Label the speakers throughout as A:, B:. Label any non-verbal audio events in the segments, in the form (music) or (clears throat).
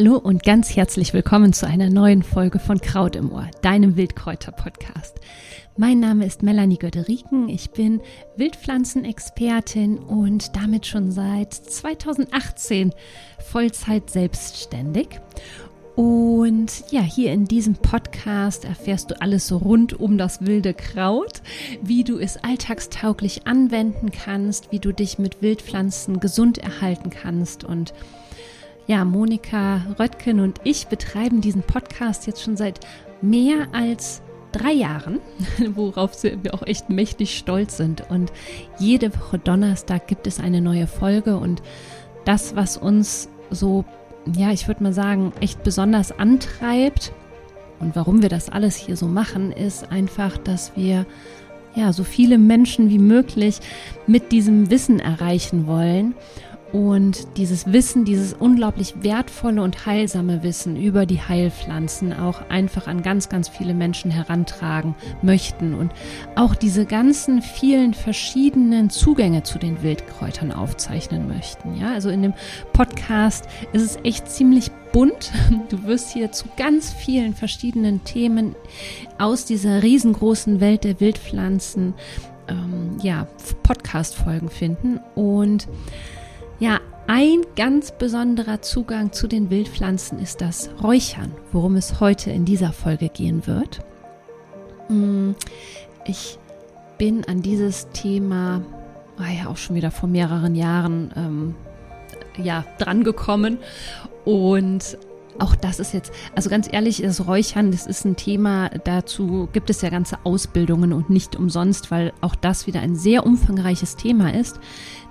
A: Hallo und ganz herzlich willkommen zu einer neuen Folge von Kraut im Ohr, deinem Wildkräuter-Podcast. Mein Name ist Melanie Göderiken, ich bin Wildpflanzenexpertin und damit schon seit 2018 Vollzeit selbstständig. Und ja, hier in diesem Podcast erfährst du alles rund um das wilde Kraut, wie du es alltagstauglich anwenden kannst, wie du dich mit Wildpflanzen gesund erhalten kannst und ja, Monika Röttgen und ich betreiben diesen Podcast jetzt schon seit mehr als drei Jahren, (laughs) worauf wir auch echt mächtig stolz sind. Und jede Woche Donnerstag gibt es eine neue Folge und das, was uns so, ja, ich würde mal sagen, echt besonders antreibt und warum wir das alles hier so machen, ist einfach, dass wir ja so viele Menschen wie möglich mit diesem Wissen erreichen wollen und dieses Wissen, dieses unglaublich wertvolle und heilsame Wissen über die Heilpflanzen auch einfach an ganz, ganz viele Menschen herantragen möchten und auch diese ganzen vielen verschiedenen Zugänge zu den Wildkräutern aufzeichnen möchten. Ja, also in dem Podcast ist es echt ziemlich bunt. Du wirst hier zu ganz vielen verschiedenen Themen aus dieser riesengroßen Welt der Wildpflanzen ähm, ja, Podcast-Folgen finden und ja, ein ganz besonderer Zugang zu den Wildpflanzen ist das Räuchern, worum es heute in dieser Folge gehen wird. Mm, ich bin an dieses Thema, war ja auch schon wieder vor mehreren Jahren, ähm, ja, drangekommen und auch das ist jetzt, also ganz ehrlich, das Räuchern, das ist ein Thema, dazu gibt es ja ganze Ausbildungen und nicht umsonst, weil auch das wieder ein sehr umfangreiches Thema ist.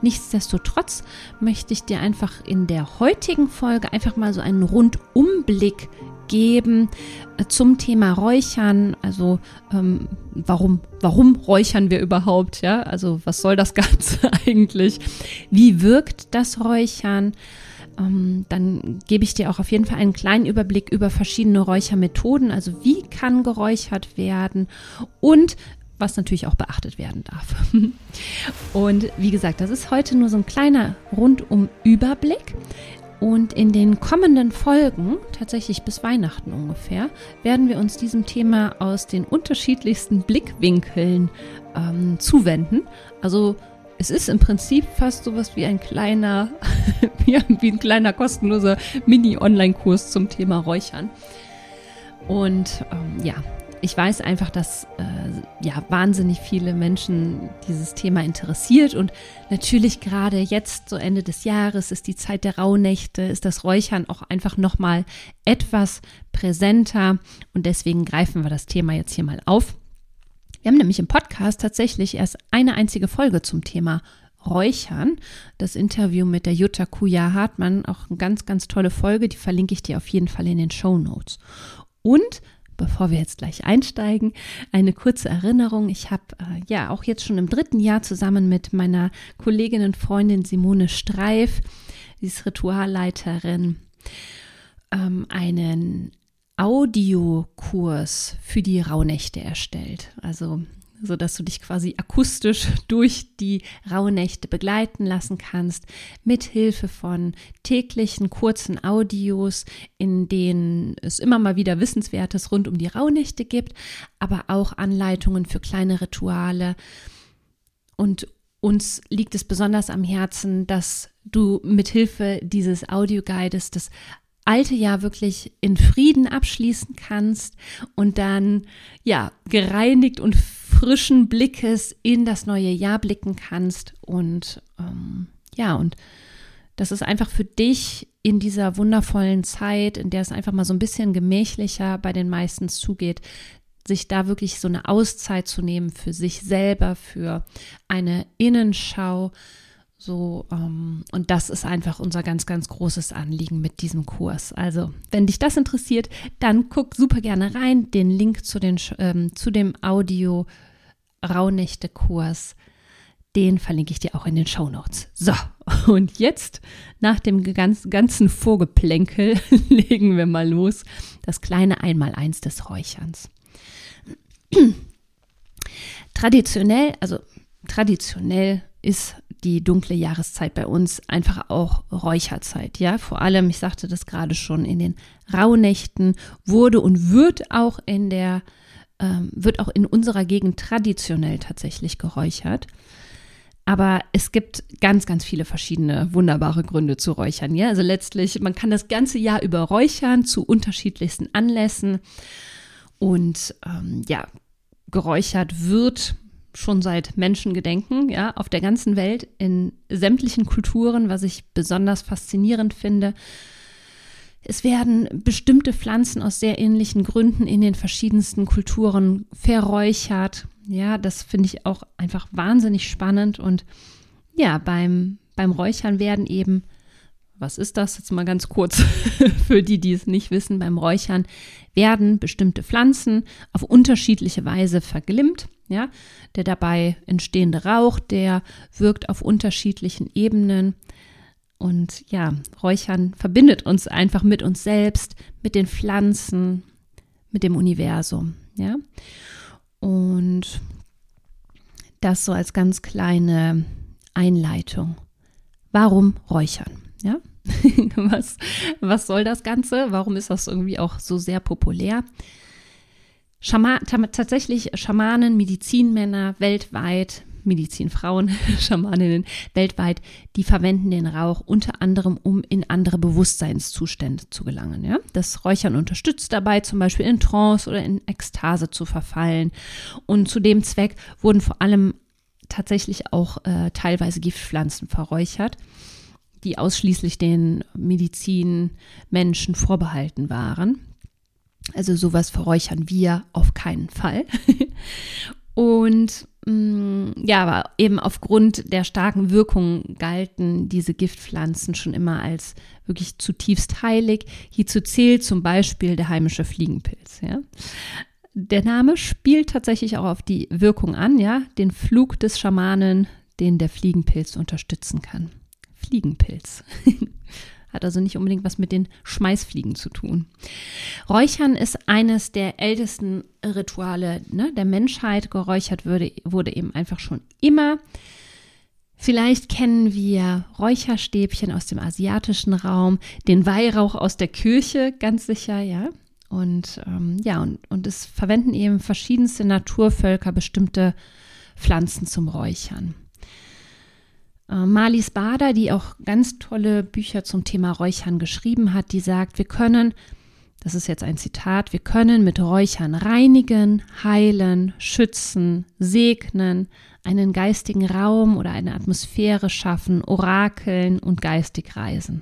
A: Nichtsdestotrotz möchte ich dir einfach in der heutigen Folge einfach mal so einen Rundumblick geben äh, zum Thema Räuchern. Also ähm, warum, warum räuchern wir überhaupt? Ja, also was soll das (laughs) Ganze eigentlich? Wie wirkt das Räuchern? Ähm, dann gebe ich dir auch auf jeden Fall einen kleinen Überblick über verschiedene Räuchermethoden, also wie kann geräuchert werden und was natürlich auch beachtet werden darf. (laughs) Und wie gesagt, das ist heute nur so ein kleiner rundum Überblick. Und in den kommenden Folgen, tatsächlich bis Weihnachten ungefähr, werden wir uns diesem Thema aus den unterschiedlichsten Blickwinkeln ähm, zuwenden. Also es ist im Prinzip fast sowas wie ein kleiner, (laughs) wie ein kleiner kostenloser Mini-Online-Kurs zum Thema Räuchern. Und ähm, ja, ich weiß einfach, dass äh, ja wahnsinnig viele Menschen dieses Thema interessiert und natürlich gerade jetzt, so Ende des Jahres, ist die Zeit der Rauhnächte, ist das Räuchern auch einfach noch mal etwas präsenter und deswegen greifen wir das Thema jetzt hier mal auf. Wir haben nämlich im Podcast tatsächlich erst eine einzige Folge zum Thema Räuchern. Das Interview mit der Jutta Kuja Hartmann, auch eine ganz, ganz tolle Folge, die verlinke ich dir auf jeden Fall in den Show Notes. Und bevor wir jetzt gleich einsteigen, eine kurze Erinnerung. Ich habe äh, ja auch jetzt schon im dritten Jahr zusammen mit meiner Kollegin und Freundin Simone Streif, sie ist Ritualleiterin, ähm, einen Audiokurs für die Rauhnächte erstellt. Also so dass du dich quasi akustisch (laughs) durch die Rauhnächte begleiten lassen kannst, mit Hilfe von täglichen kurzen Audios, in denen es immer mal wieder Wissenswertes rund um die Rauhnächte gibt, aber auch Anleitungen für kleine Rituale. Und uns liegt es besonders am Herzen, dass du mit Hilfe dieses Audioguides das alte Jahr wirklich in Frieden abschließen kannst und dann ja gereinigt und frischen Blickes in das neue Jahr blicken kannst und ähm, ja und das ist einfach für dich in dieser wundervollen Zeit, in der es einfach mal so ein bisschen gemächlicher bei den meisten zugeht, sich da wirklich so eine Auszeit zu nehmen für sich selber, für eine Innenschau, so, ähm, und das ist einfach unser ganz, ganz großes Anliegen mit diesem Kurs. Also, wenn dich das interessiert, dann guck super gerne rein. Den Link zu, den, ähm, zu dem Audio Rauhnächte-Kurs, den verlinke ich dir auch in den Show Notes. So, (laughs) und jetzt, nach dem ganz, ganzen Vorgeplänkel, (laughs) legen wir mal los. Das kleine Einmaleins des Räucherns. (clears throat) Traditionell, also traditionell ist die dunkle Jahreszeit bei uns einfach auch Räucherzeit. Ja, vor allem, ich sagte das gerade schon, in den Rauhnächten wurde und wird auch in der, ähm, wird auch in unserer Gegend traditionell tatsächlich geräuchert. Aber es gibt ganz, ganz viele verschiedene wunderbare Gründe zu räuchern. Ja, also letztlich, man kann das ganze Jahr über räuchern zu unterschiedlichsten Anlässen. Und ähm, ja, geräuchert wird schon seit Menschengedenken, ja, auf der ganzen Welt, in sämtlichen Kulturen, was ich besonders faszinierend finde. Es werden bestimmte Pflanzen aus sehr ähnlichen Gründen in den verschiedensten Kulturen verräuchert. Ja, das finde ich auch einfach wahnsinnig spannend. Und ja, beim, beim Räuchern werden eben, was ist das jetzt mal ganz kurz (laughs) für die, die es nicht wissen, beim Räuchern werden bestimmte Pflanzen auf unterschiedliche Weise verglimmt. Ja, der dabei entstehende Rauch, der wirkt auf unterschiedlichen Ebenen. Und ja, Räuchern verbindet uns einfach mit uns selbst, mit den Pflanzen, mit dem Universum. Ja. Und das so als ganz kleine Einleitung. Warum räuchern? Ja? (laughs) was, was soll das Ganze? Warum ist das irgendwie auch so sehr populär? Schama tatsächlich Schamanen, Medizinmänner weltweit Medizinfrauen, (laughs) Schamaninnen weltweit, die verwenden den Rauch unter anderem, um in andere Bewusstseinszustände zu gelangen. Ja? Das Räuchern unterstützt dabei, zum Beispiel in Trance oder in Ekstase zu verfallen. Und zu dem Zweck wurden vor allem tatsächlich auch äh, teilweise Giftpflanzen verräuchert, die ausschließlich den Medizinmenschen vorbehalten waren. Also sowas verräuchern wir auf keinen Fall. (laughs) Und Mm, ja, aber eben aufgrund der starken Wirkung galten diese Giftpflanzen schon immer als wirklich zutiefst heilig. Hierzu zählt zum Beispiel der heimische Fliegenpilz. Ja. Der Name spielt tatsächlich auch auf die Wirkung an, ja, den Flug des Schamanen, den der Fliegenpilz unterstützen kann. Fliegenpilz. (laughs) Hat also nicht unbedingt was mit den Schmeißfliegen zu tun. Räuchern ist eines der ältesten Rituale ne, der Menschheit. Geräuchert würde, wurde eben einfach schon immer. Vielleicht kennen wir Räucherstäbchen aus dem asiatischen Raum, den Weihrauch aus der Kirche, ganz sicher, ja. Und ähm, ja, und, und es verwenden eben verschiedenste Naturvölker bestimmte Pflanzen zum Räuchern. Äh, Marlies Bader, die auch ganz tolle Bücher zum Thema Räuchern geschrieben hat, die sagt, wir können, das ist jetzt ein Zitat, wir können mit Räuchern reinigen, heilen, schützen, segnen, einen geistigen Raum oder eine Atmosphäre schaffen, orakeln und geistig reisen.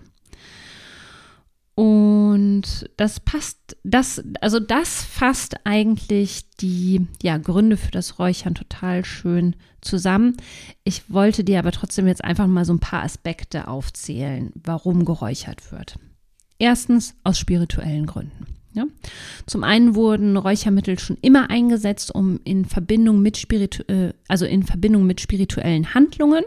A: Und das passt, das, also das fasst eigentlich die ja, Gründe für das Räuchern total schön zusammen. Ich wollte dir aber trotzdem jetzt einfach mal so ein paar Aspekte aufzählen, warum geräuchert wird. Erstens aus spirituellen Gründen. Ja. Zum einen wurden Räuchermittel schon immer eingesetzt, um in Verbindung mit spiritu äh, also in Verbindung mit spirituellen Handlungen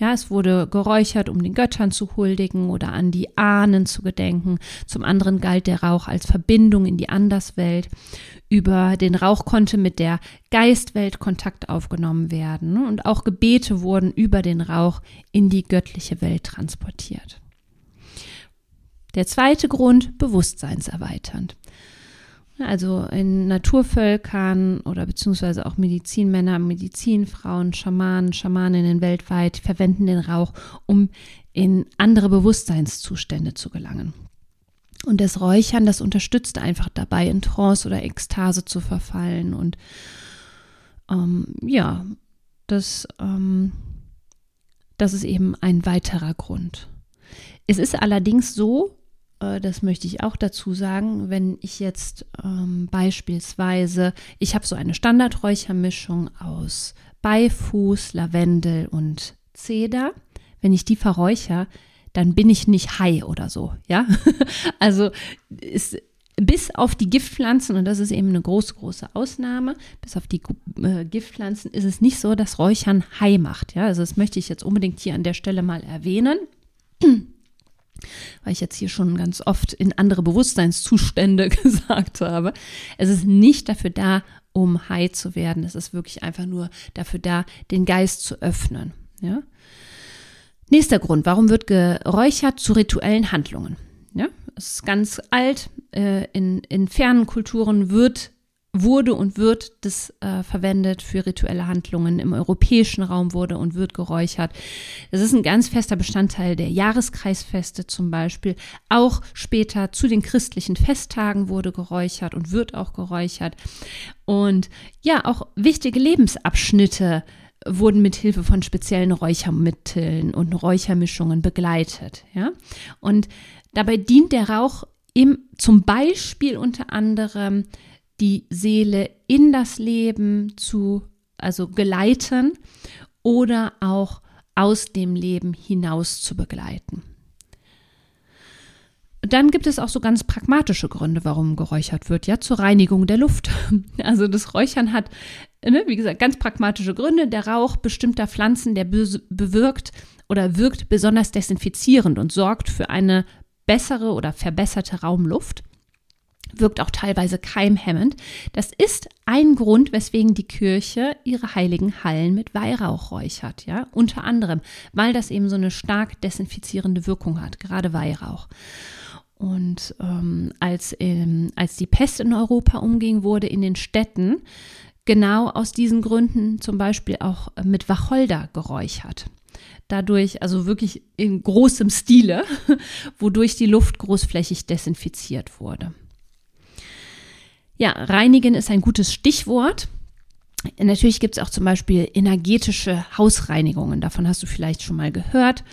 A: ja, es wurde geräuchert, um den Göttern zu huldigen oder an die Ahnen zu gedenken. Zum anderen galt der Rauch als Verbindung in die Anderswelt. Über den Rauch konnte mit der Geistwelt Kontakt aufgenommen werden und auch Gebete wurden über den Rauch in die göttliche Welt transportiert. Der zweite Grund, bewusstseinserweiternd. Also in Naturvölkern oder beziehungsweise auch Medizinmänner, Medizinfrauen, Schamanen, Schamaninnen weltweit verwenden den Rauch, um in andere Bewusstseinszustände zu gelangen. Und das Räuchern, das unterstützt einfach dabei, in Trance oder Ekstase zu verfallen. Und ähm, ja, das, ähm, das ist eben ein weiterer Grund. Es ist allerdings so, das möchte ich auch dazu sagen, wenn ich jetzt ähm, beispielsweise, ich habe so eine Standardräuchermischung aus Beifuß, Lavendel und Zeder. Wenn ich die verräucher, dann bin ich nicht high oder so, ja. (laughs) also ist, bis auf die Giftpflanzen, und das ist eben eine große, große Ausnahme, bis auf die äh, Giftpflanzen ist es nicht so, dass Räuchern high macht, ja. Also das möchte ich jetzt unbedingt hier an der Stelle mal erwähnen weil ich jetzt hier schon ganz oft in andere Bewusstseinszustände (laughs) gesagt habe. Es ist nicht dafür da, um high zu werden. Es ist wirklich einfach nur dafür da, den Geist zu öffnen. Ja? Nächster Grund, warum wird geräuchert zu rituellen Handlungen? Ja, es ist ganz alt. Äh, in, in fernen Kulturen wird wurde und wird das äh, verwendet für rituelle Handlungen. Im europäischen Raum wurde und wird geräuchert. Das ist ein ganz fester Bestandteil der Jahreskreisfeste zum Beispiel. Auch später zu den christlichen Festtagen wurde geräuchert und wird auch geräuchert. Und ja, auch wichtige Lebensabschnitte wurden mit Hilfe von speziellen Räuchermitteln und Räuchermischungen begleitet. Ja? Und dabei dient der Rauch im, zum Beispiel unter anderem die Seele in das Leben zu, also geleiten oder auch aus dem Leben hinaus zu begleiten. Dann gibt es auch so ganz pragmatische Gründe, warum geräuchert wird, ja, zur Reinigung der Luft. (laughs) Also das Räuchern hat, ne, wie gesagt, ganz pragmatische Gründe. Der Rauch bestimmter Pflanzen, der bewirkt oder wirkt besonders desinfizierend und sorgt für eine bessere oder verbesserte Raumluft wirkt auch teilweise keimhemmend. Das ist ein Grund, weswegen die Kirche ihre heiligen Hallen mit Weihrauch räuchert, ja, unter anderem, weil das eben so eine stark desinfizierende Wirkung hat, gerade Weihrauch. Und ähm, als, ähm, als die Pest in Europa umging, wurde in den Städten genau aus diesen Gründen zum Beispiel auch mit Wacholder geräuchert. Dadurch, also wirklich in großem Stile, (laughs) wodurch die Luft großflächig desinfiziert wurde. Ja, reinigen ist ein gutes Stichwort. Natürlich gibt es auch zum Beispiel energetische Hausreinigungen. Davon hast du vielleicht schon mal gehört.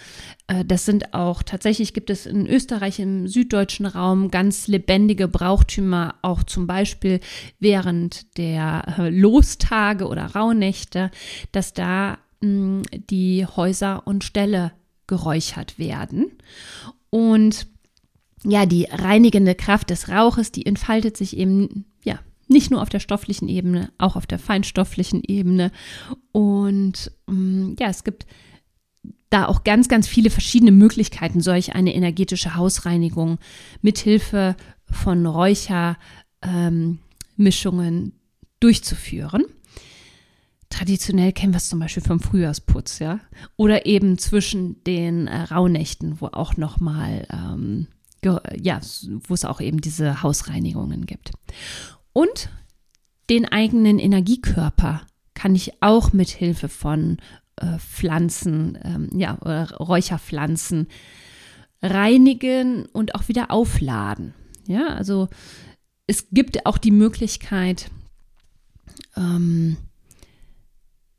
A: Äh, das sind auch tatsächlich gibt es in Österreich im süddeutschen Raum ganz lebendige Brauchtümer, auch zum Beispiel während der äh, Lostage oder Rauhnächte, dass da mh, die Häuser und Ställe geräuchert werden. Und ja, die reinigende Kraft des Rauches, die entfaltet sich eben ja nicht nur auf der stofflichen Ebene, auch auf der feinstofflichen Ebene. Und ähm, ja, es gibt da auch ganz, ganz viele verschiedene Möglichkeiten, solch eine energetische Hausreinigung mithilfe von Räuchermischungen ähm, durchzuführen. Traditionell kennen wir es zum Beispiel vom Frühjahrsputz, ja, oder eben zwischen den äh, Rauhnächten, wo auch noch mal ähm, ja, wo es auch eben diese Hausreinigungen gibt. Und den eigenen Energiekörper kann ich auch mit Hilfe von äh, Pflanzen, ähm, ja, Räucherpflanzen reinigen und auch wieder aufladen. Ja, also es gibt auch die Möglichkeit, ähm,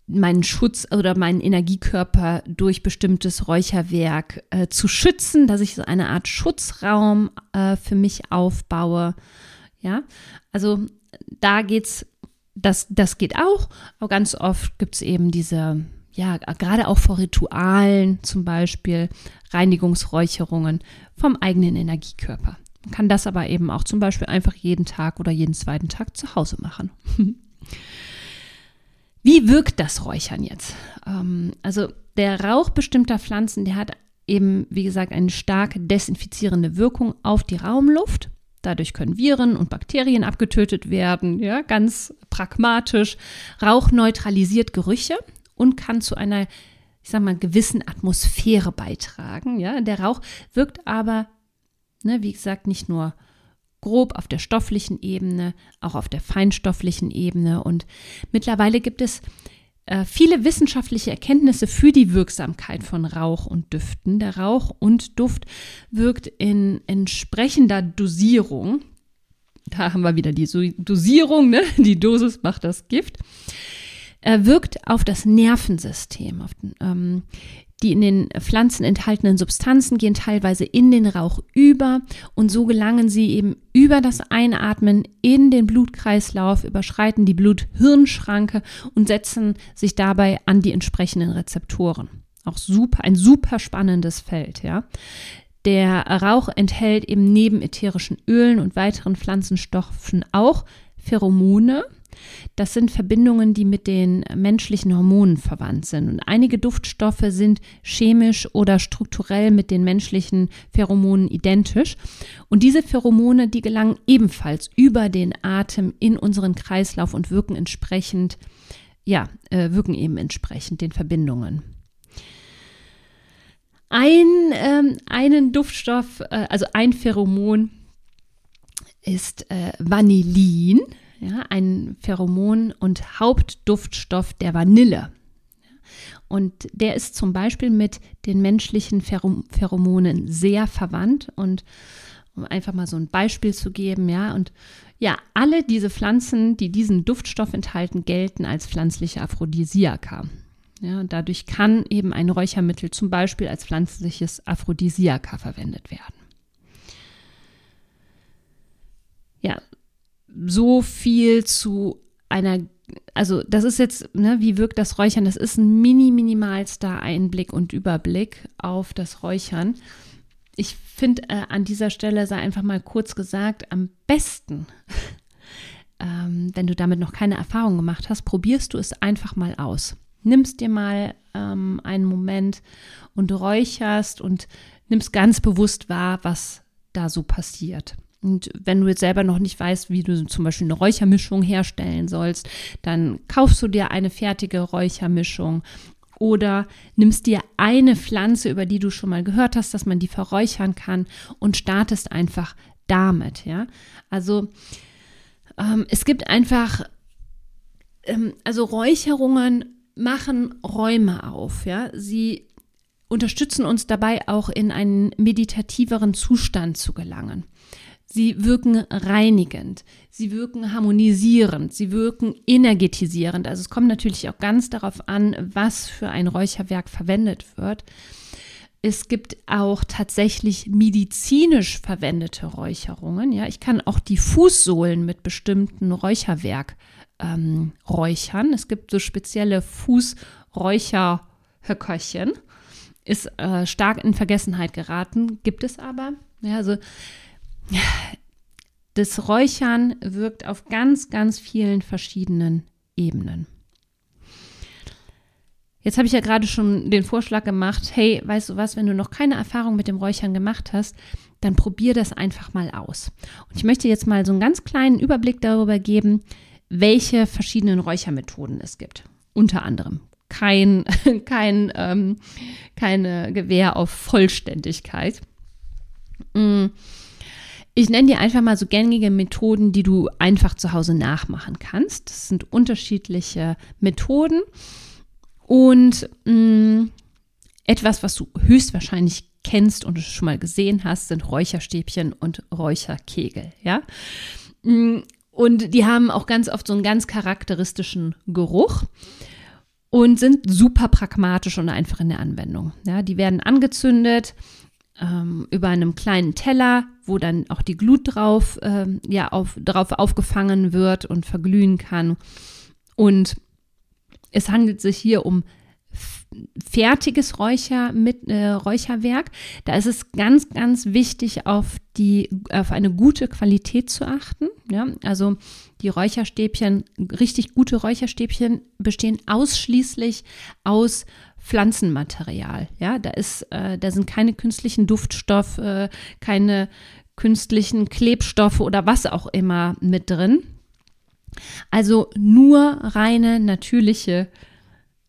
A: meinen Schutz oder meinen Energiekörper durch bestimmtes Räucherwerk äh, zu schützen, dass ich so eine Art Schutzraum äh, für mich aufbaue. Ja, also da geht's, das, das geht auch, aber ganz oft gibt es eben diese, ja, gerade auch vor Ritualen zum Beispiel, Reinigungsräucherungen vom eigenen Energiekörper. Man kann das aber eben auch zum Beispiel einfach jeden Tag oder jeden zweiten Tag zu Hause machen. (laughs) Wie wirkt das Räuchern jetzt? Ähm, also der Rauch bestimmter Pflanzen, der hat eben, wie gesagt, eine stark desinfizierende Wirkung auf die Raumluft. Dadurch können Viren und Bakterien abgetötet werden, ja, ganz pragmatisch. Rauch neutralisiert Gerüche und kann zu einer, ich sag mal, gewissen Atmosphäre beitragen. Ja, der Rauch wirkt aber, ne, wie gesagt, nicht nur grob auf der stofflichen Ebene, auch auf der feinstofflichen Ebene. Und mittlerweile gibt es äh, viele wissenschaftliche Erkenntnisse für die Wirksamkeit von Rauch und Düften. Der Rauch und Duft wirkt in entsprechender Dosierung. Da haben wir wieder die Dosierung, ne? die Dosis macht das Gift. Er wirkt auf das Nervensystem, auf den, ähm, die in den Pflanzen enthaltenen Substanzen gehen teilweise in den Rauch über und so gelangen sie eben über das Einatmen in den Blutkreislauf, überschreiten die Blut-Hirn-Schranke und setzen sich dabei an die entsprechenden Rezeptoren. Auch super, ein super spannendes Feld, ja. Der Rauch enthält eben neben ätherischen Ölen und weiteren Pflanzenstoffen auch Pheromone, das sind Verbindungen, die mit den menschlichen Hormonen verwandt sind. Und einige Duftstoffe sind chemisch oder strukturell mit den menschlichen Pheromonen identisch. Und diese Pheromone, die gelangen ebenfalls über den Atem in unseren Kreislauf und wirken entsprechend, ja, äh, wirken eben entsprechend den Verbindungen. ein, ähm, einen Duftstoff, äh, also ein Pheromon ist äh, Vanillin, ja, ein Pheromon und Hauptduftstoff der Vanille. Und der ist zum Beispiel mit den menschlichen Pheromonen sehr verwandt. Und um einfach mal so ein Beispiel zu geben, ja, und ja, alle diese Pflanzen, die diesen Duftstoff enthalten, gelten als pflanzliche Aphrodisiaka. Ja, und dadurch kann eben ein Räuchermittel zum Beispiel als pflanzliches Aphrodisiaka verwendet werden. Ja, so viel zu einer, also das ist jetzt, ne, wie wirkt das Räuchern? Das ist ein mini, minimalster Einblick und Überblick auf das Räuchern. Ich finde äh, an dieser Stelle sei einfach mal kurz gesagt, am besten, (laughs) ähm, wenn du damit noch keine Erfahrung gemacht hast, probierst du es einfach mal aus. Nimmst dir mal ähm, einen Moment und räucherst und nimmst ganz bewusst wahr, was da so passiert. Und wenn du jetzt selber noch nicht weißt, wie du zum Beispiel eine Räuchermischung herstellen sollst, dann kaufst du dir eine fertige Räuchermischung oder nimmst dir eine Pflanze, über die du schon mal gehört hast, dass man die verräuchern kann und startest einfach damit. Ja, also ähm, es gibt einfach, ähm, also Räucherungen machen Räume auf. Ja, sie unterstützen uns dabei auch in einen meditativeren Zustand zu gelangen. Sie wirken reinigend, sie wirken harmonisierend, sie wirken energetisierend. Also es kommt natürlich auch ganz darauf an, was für ein Räucherwerk verwendet wird. Es gibt auch tatsächlich medizinisch verwendete Räucherungen. Ja, ich kann auch die Fußsohlen mit bestimmten Räucherwerk ähm, räuchern. Es gibt so spezielle Fußräucherhöckerchen. Ist äh, stark in Vergessenheit geraten, gibt es aber. Ja, also das Räuchern wirkt auf ganz, ganz vielen verschiedenen Ebenen. Jetzt habe ich ja gerade schon den Vorschlag gemacht, hey, weißt du was, wenn du noch keine Erfahrung mit dem Räuchern gemacht hast, dann probier das einfach mal aus. Und ich möchte jetzt mal so einen ganz kleinen Überblick darüber geben, welche verschiedenen Räuchermethoden es gibt. Unter anderem kein, (laughs) kein, ähm, keine Gewähr auf Vollständigkeit. Mhm ich nenne dir einfach mal so gängige Methoden, die du einfach zu Hause nachmachen kannst. Das sind unterschiedliche Methoden und mh, mm, etwas, was du höchstwahrscheinlich kennst und schon mal gesehen hast, sind Räucherstäbchen und Räucherkegel, ja. Mm, und die haben auch ganz oft so einen ganz charakteristischen Geruch und sind super pragmatisch und einfach in der Anwendung. Ja, die werden angezündet ähm, über einem kleinen Teller, wo dann auch die Glut drauf, ähm, ja, auf, drauf aufgefangen wird und verglühen kann. Und es handelt sich hier um fertiges Räucher mit äh, Räucherwerk. Da ist es ganz, ganz wichtig, auf die, auf eine gute Qualität zu achten. Ja, also die Räucherstäbchen, richtig gute Räucherstäbchen bestehen ausschließlich aus Pflanzenmaterial. Ja, da ist, äh, da sind keine künstlichen Duftstoffe, äh, keine künstlichen Klebstoffe oder was auch immer mit drin. Also nur reine natürliche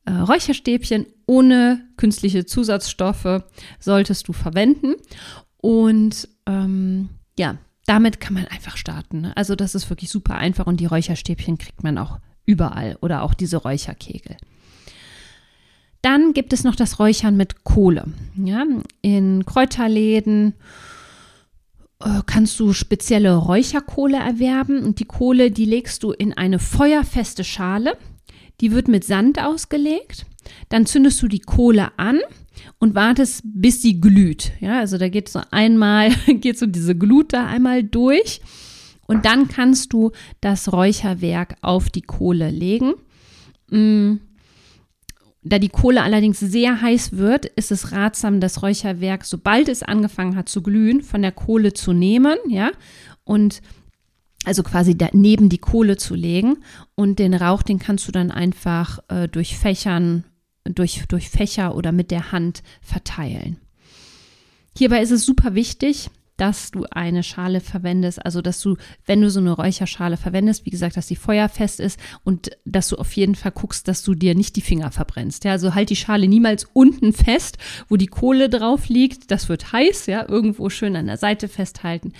A: äh, Räucherstäbchen ohne künstliche Zusatzstoffe solltest du verwenden. Und ähm, ja, damit kann man einfach starten. Ne? Also das ist wirklich super einfach und die Räucherstäbchen kriegt man auch überall oder auch diese Räucherkegel. Dann gibt es noch das Räuchern mit Kohle. Ja, in Kräuterläden äh, kannst du spezielle Räucherkohle erwerben und die Kohle, die legst du in eine feuerfeste Schale. Die wird mit Sand ausgelegt. Dann zündest du die Kohle an und wartest, bis sie glüht. Ja, also da geht so einmal, (laughs) geht so diese Glut da einmal durch. Und dann kannst du das Räucherwerk auf die Kohle legen. Mm. Da die Kohle allerdings sehr heiß wird, ist es ratsam, das Räucherwerk, sobald es angefangen hat zu glühen, von der Kohle zu nehmen, ja, und also quasi neben die Kohle zu legen und den Rauch, den kannst du dann einfach äh, durch Fächern, durch, durch Fächer oder mit der Hand verteilen. Hierbei ist es super wichtig, dass du eine Schale verwendest, also dass du, wenn du so eine Räucherschale verwendest, wie gesagt, dass sie feuerfest ist und dass du auf jeden Fall guckst, dass du dir nicht die Finger verbrennst. Ja, also halt die Schale niemals unten fest, wo die Kohle drauf liegt. Das wird heiß, ja, irgendwo schön an der Seite festhalten.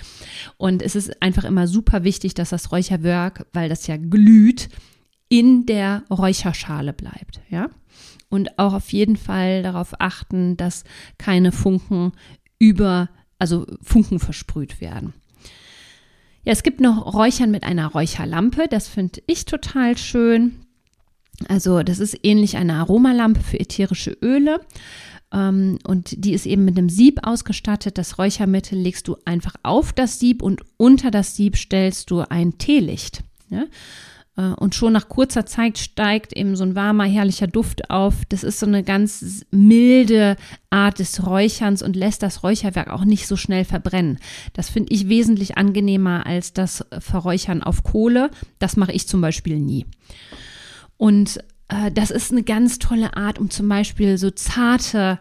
A: Und es ist einfach immer super wichtig, dass das Räucherwerk, weil das ja glüht, in der Räucherschale bleibt, ja. Und auch auf jeden Fall darauf achten, dass keine Funken über, also Funken versprüht werden. Ja, es gibt noch Räuchern mit einer Räucherlampe. Das finde ich total schön. Also das ist ähnlich einer Aromalampe für ätherische Öle. Ähm, und die ist eben mit einem Sieb ausgestattet. Das Räuchermittel legst du einfach auf das Sieb und unter das Sieb stellst du ein Teelicht. Ja? Äh, und schon nach kurzer Zeit steigt eben so ein warmer, herrlicher Duft auf. Das ist so eine ganz milde Art des Räucherns und lässt das Räucherwerk auch nicht so schnell verbrennen. Das finde ich wesentlich angenehmer als das Verräuchern auf Kohle. Das mache ich zum Beispiel nie. Und äh, das ist eine ganz tolle Art, um zum Beispiel so zarte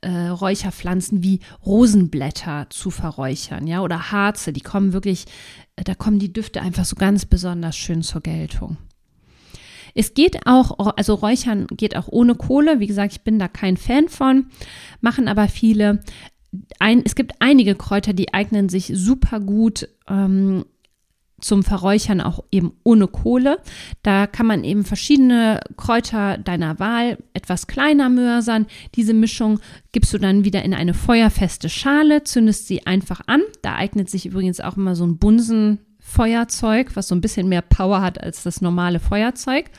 A: äh, Räucherpflanzen wie Rosenblätter zu verräuchern, ja, oder Harze, die kommen wirklich, da kommen die Düfte einfach so ganz besonders schön zur Geltung. Es geht auch, also Räuchern geht auch ohne Kohle. Wie gesagt, ich bin da kein Fan von, machen aber viele. Ein, es gibt einige Kräuter, die eignen sich super gut ähm, zum Verräuchern auch eben ohne Kohle. Da kann man eben verschiedene Kräuter deiner Wahl etwas kleiner mörsern. Diese Mischung gibst du dann wieder in eine feuerfeste Schale, zündest sie einfach an. Da eignet sich übrigens auch immer so ein Bunsenfeuerzeug, was so ein bisschen mehr Power hat als das normale Feuerzeug.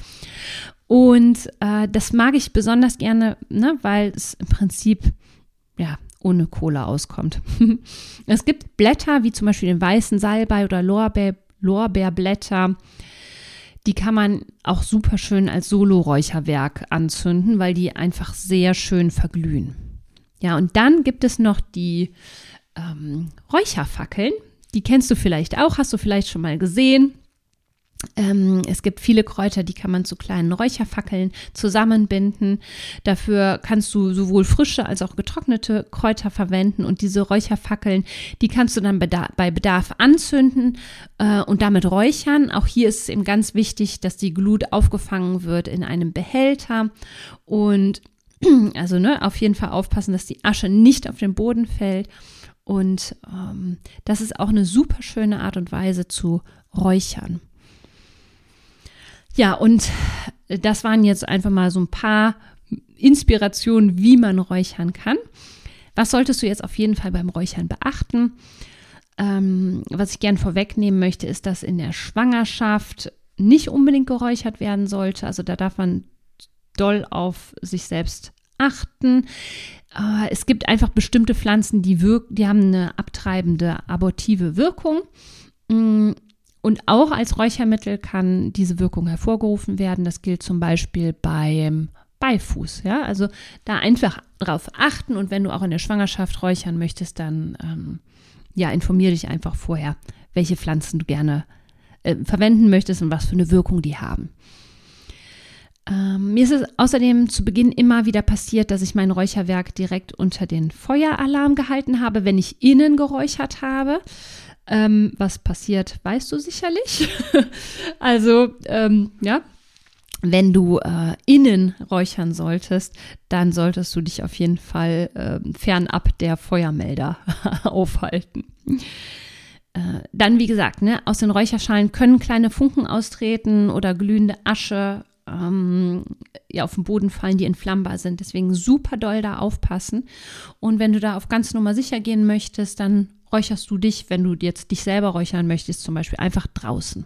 A: Und äh, das mag ich besonders gerne, ne, weil es im Prinzip ja ohne Kohle auskommt. (laughs) es gibt Blätter wie zum Beispiel den weißen Salbei oder Lorbeer Lorbeerblätter. Die kann man auch super schön als Solo-Räucherwerk anzünden, weil die einfach sehr schön verglühen. Ja, und dann gibt es noch die ähm, Räucherfackeln. Die kennst du vielleicht auch, hast du vielleicht schon mal gesehen. Ähm, es gibt viele Kräuter, die kann man zu kleinen Räucherfackeln zusammenbinden. Dafür kannst du sowohl frische als auch getrocknete Kräuter verwenden und diese Räucherfackeln, die kannst du dann bei Bedarf anzünden äh, und damit räuchern. Auch hier ist es eben ganz wichtig, dass die Glut aufgefangen wird in einem Behälter und (clears throat) also ne, auf jeden Fall aufpassen, dass die Asche nicht auf den Boden fällt. Und ähm, das ist auch eine super schöne Art und Weise zu räuchern. Ja, und das waren jetzt einfach mal so ein paar Inspirationen, wie man räuchern kann. Was solltest du jetzt auf jeden Fall beim Räuchern beachten? Ähm, was ich gern vorwegnehmen möchte, ist, dass in der Schwangerschaft nicht unbedingt geräuchert werden sollte. Also da darf man doll auf sich selbst achten. Äh, es gibt einfach bestimmte Pflanzen, die, wirk die haben eine abtreibende, abortive Wirkung. Mm, und auch als Räuchermittel kann diese Wirkung hervorgerufen werden. Das gilt zum Beispiel beim Beifuß. Ja? Also da einfach drauf achten und wenn du auch in der Schwangerschaft räuchern möchtest, dann ähm, ja, informiere dich einfach vorher, welche Pflanzen du gerne äh, verwenden möchtest und was für eine Wirkung die haben. Ähm, mir ist es außerdem zu Beginn immer wieder passiert, dass ich mein Räucherwerk direkt unter den Feueralarm gehalten habe, wenn ich innen geräuchert habe. Ähm, was passiert, weißt du sicherlich. (laughs) also, ähm, ja, wenn du äh, innen räuchern solltest, dann solltest du dich auf jeden Fall äh, fernab der Feuermelder (laughs) aufhalten. Äh, dann, wie gesagt, ne, aus den Räucherschalen können kleine Funken austreten oder glühende Asche ähm, ja, auf den Boden fallen, die entflammbar sind. Deswegen super doll da aufpassen. Und wenn du da auf ganz Nummer sicher gehen möchtest, dann räucherst du dich, wenn du jetzt dich selber räuchern möchtest, zum Beispiel einfach draußen.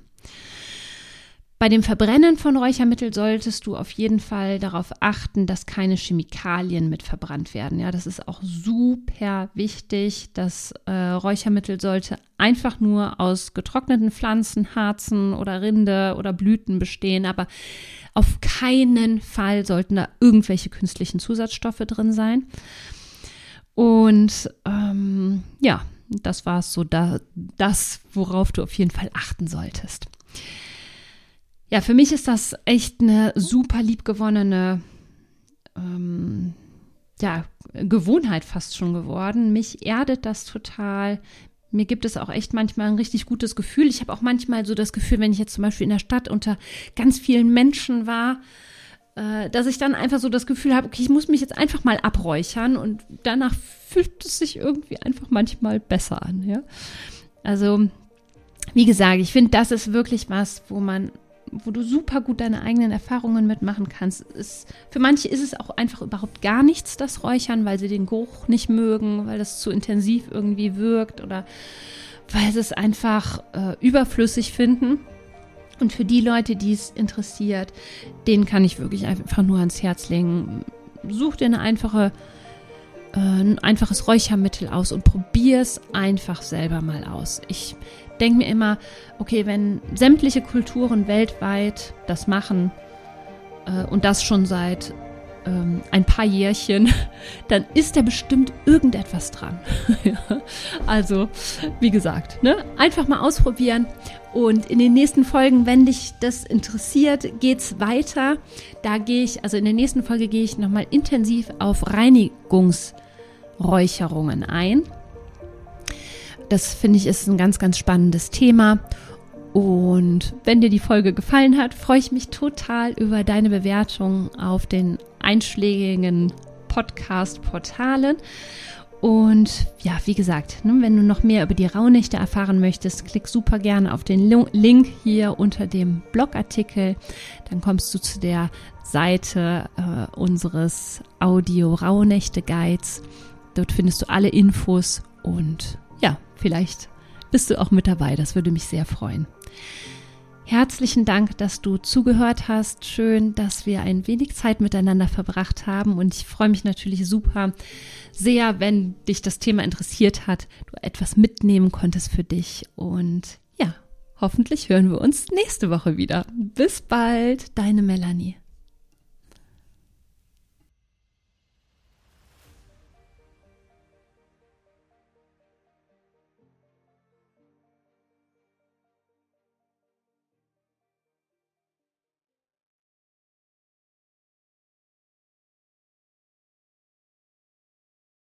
A: Bei dem Verbrennen von Räuchermittel solltest du auf jeden Fall darauf achten, dass keine Chemikalien mit verbrannt werden. Ja, das ist auch super wichtig. Das äh, Räuchermittel sollte einfach nur aus getrockneten Pflanzen, Harzen oder Rinde oder Blüten bestehen, aber auf keinen Fall sollten da irgendwelche künstlichen Zusatzstoffe drin sein. Und ähm, ja, das war so da, das, worauf du auf jeden Fall achten solltest. Ja, für mich ist das echt eine super liebgewonnene ähm, ja, Gewohnheit fast schon geworden. Mich erdet das total. mir gibt es auch echt manchmal ein richtig gutes Gefühl. Ich habe auch manchmal so das Gefühl, wenn ich jetzt zum Beispiel in der Stadt unter ganz vielen Menschen war, dass ich dann einfach so das Gefühl habe, okay, ich muss mich jetzt einfach mal abräuchern und danach fühlt es sich irgendwie einfach manchmal besser an. Ja? Also, wie gesagt, ich finde, das ist wirklich was, wo man wo du super gut deine eigenen Erfahrungen mitmachen kannst. Ist, für manche ist es auch einfach überhaupt gar nichts, das Räuchern, weil sie den Geruch nicht mögen, weil das zu intensiv irgendwie wirkt oder weil sie es einfach äh, überflüssig finden. Und für die Leute, die es interessiert, denen kann ich wirklich einfach nur ans Herz legen. Such dir eine einfache, äh, ein einfaches Räuchermittel aus und probier es einfach selber mal aus. Ich denke mir immer, okay, wenn sämtliche Kulturen weltweit das machen äh, und das schon seit ähm, ein paar Jährchen, (laughs) dann ist da bestimmt irgendetwas dran. (laughs) Also, wie gesagt, ne? einfach mal ausprobieren. Und in den nächsten Folgen, wenn dich das interessiert, geht es weiter. Da gehe ich, also in der nächsten Folge gehe ich nochmal intensiv auf Reinigungsräucherungen ein. Das finde ich ist ein ganz, ganz spannendes Thema. Und wenn dir die Folge gefallen hat, freue ich mich total über deine Bewertung auf den einschlägigen Podcast-Portalen. Und ja, wie gesagt, ne, wenn du noch mehr über die Rauhnächte erfahren möchtest, klick super gerne auf den Link hier unter dem Blogartikel. Dann kommst du zu der Seite äh, unseres Audio-Rauhnächte-Guides. Dort findest du alle Infos und ja, vielleicht bist du auch mit dabei. Das würde mich sehr freuen. Herzlichen Dank, dass du zugehört hast. Schön, dass wir ein wenig Zeit miteinander verbracht haben. Und ich freue mich natürlich super sehr, wenn dich das Thema interessiert hat, du etwas mitnehmen konntest für dich. Und ja, hoffentlich hören wir uns nächste Woche wieder. Bis bald, deine Melanie.